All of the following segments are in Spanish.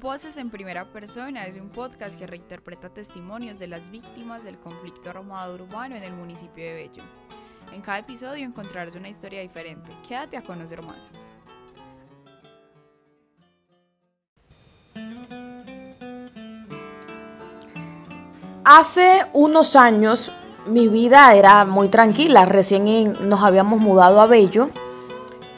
Voces en Primera Persona es un podcast que reinterpreta testimonios de las víctimas del conflicto armado urbano en el municipio de Bello. En cada episodio encontrarás una historia diferente. Quédate a conocer más. Hace unos años mi vida era muy tranquila. Recién nos habíamos mudado a Bello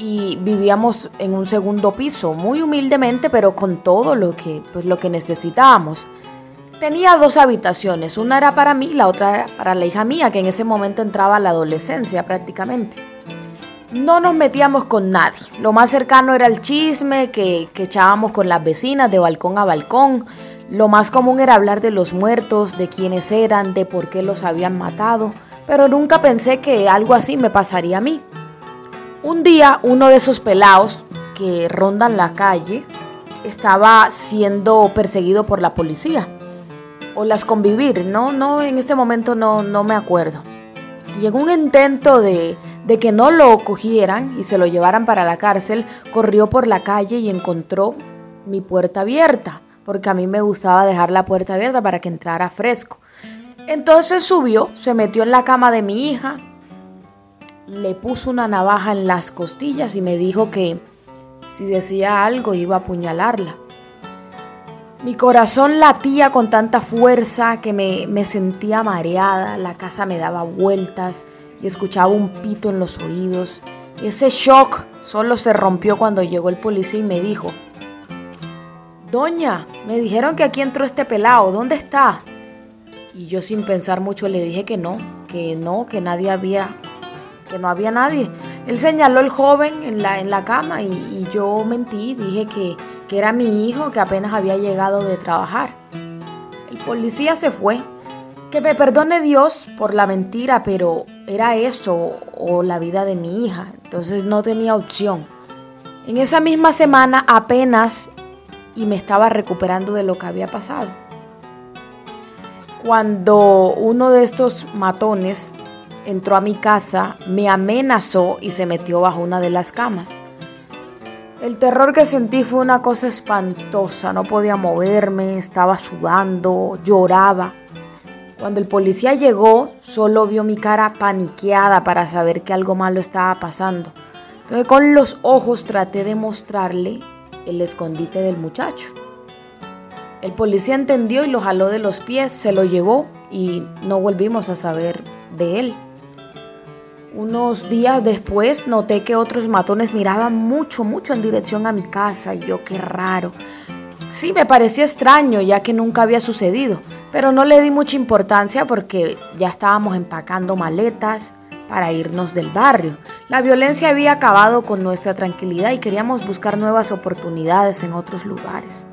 y vivíamos en un segundo piso, muy humildemente, pero con todo lo que, pues, lo que necesitábamos. Tenía dos habitaciones, una era para mí, la otra para la hija mía, que en ese momento entraba a la adolescencia prácticamente. No nos metíamos con nadie, lo más cercano era el chisme que, que echábamos con las vecinas de balcón a balcón. Lo más común era hablar de los muertos, de quiénes eran, de por qué los habían matado, pero nunca pensé que algo así me pasaría a mí. Un día uno de esos pelados que rondan la calle estaba siendo perseguido por la policía o las convivir, no, no, en este momento no, no me acuerdo. Y en un intento de, de que no lo cogieran y se lo llevaran para la cárcel, corrió por la calle y encontró mi puerta abierta, porque a mí me gustaba dejar la puerta abierta para que entrara fresco. Entonces subió, se metió en la cama de mi hija, le puso una navaja en las costillas y me dijo que si decía algo iba a apuñalarla. Mi corazón latía con tanta fuerza que me, me, sentía mareada, la casa me daba vueltas y escuchaba un pito en los oídos. Ese shock solo se rompió cuando llegó el policía y me dijo, Doña, me dijeron que aquí entró este pelado, ¿dónde está? Y yo sin pensar mucho le dije que no, que no, que nadie había que no había nadie. Él señaló al joven en la, en la cama y, y yo mentí, dije que, que era mi hijo que apenas había llegado de trabajar. El policía se fue. Que me perdone Dios por la mentira, pero era eso o la vida de mi hija. Entonces no tenía opción. En esa misma semana apenas y me estaba recuperando de lo que había pasado. Cuando uno de estos matones entró a mi casa, me amenazó y se metió bajo una de las camas. El terror que sentí fue una cosa espantosa, no podía moverme, estaba sudando, lloraba. Cuando el policía llegó, solo vio mi cara paniqueada para saber que algo malo estaba pasando. Entonces con los ojos traté de mostrarle el escondite del muchacho. El policía entendió y lo jaló de los pies, se lo llevó y no volvimos a saber de él. Unos días después noté que otros matones miraban mucho, mucho en dirección a mi casa y yo qué raro. Sí, me parecía extraño ya que nunca había sucedido, pero no le di mucha importancia porque ya estábamos empacando maletas para irnos del barrio. La violencia había acabado con nuestra tranquilidad y queríamos buscar nuevas oportunidades en otros lugares.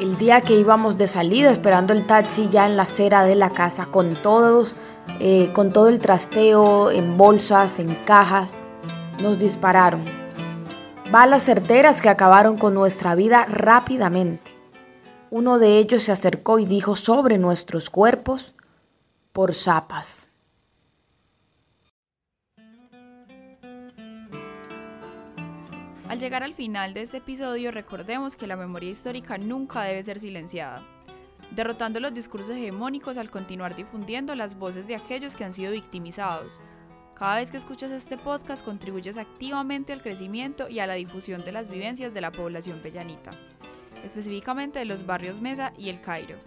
El día que íbamos de salida esperando el taxi ya en la acera de la casa con todos, eh, con todo el trasteo en bolsas, en cajas, nos dispararon. Balas certeras que acabaron con nuestra vida rápidamente. Uno de ellos se acercó y dijo sobre nuestros cuerpos por zapas. Al llegar al final de este episodio, recordemos que la memoria histórica nunca debe ser silenciada, derrotando los discursos hegemónicos al continuar difundiendo las voces de aquellos que han sido victimizados. Cada vez que escuchas este podcast contribuyes activamente al crecimiento y a la difusión de las vivencias de la población pellanita, específicamente de los barrios Mesa y El Cairo.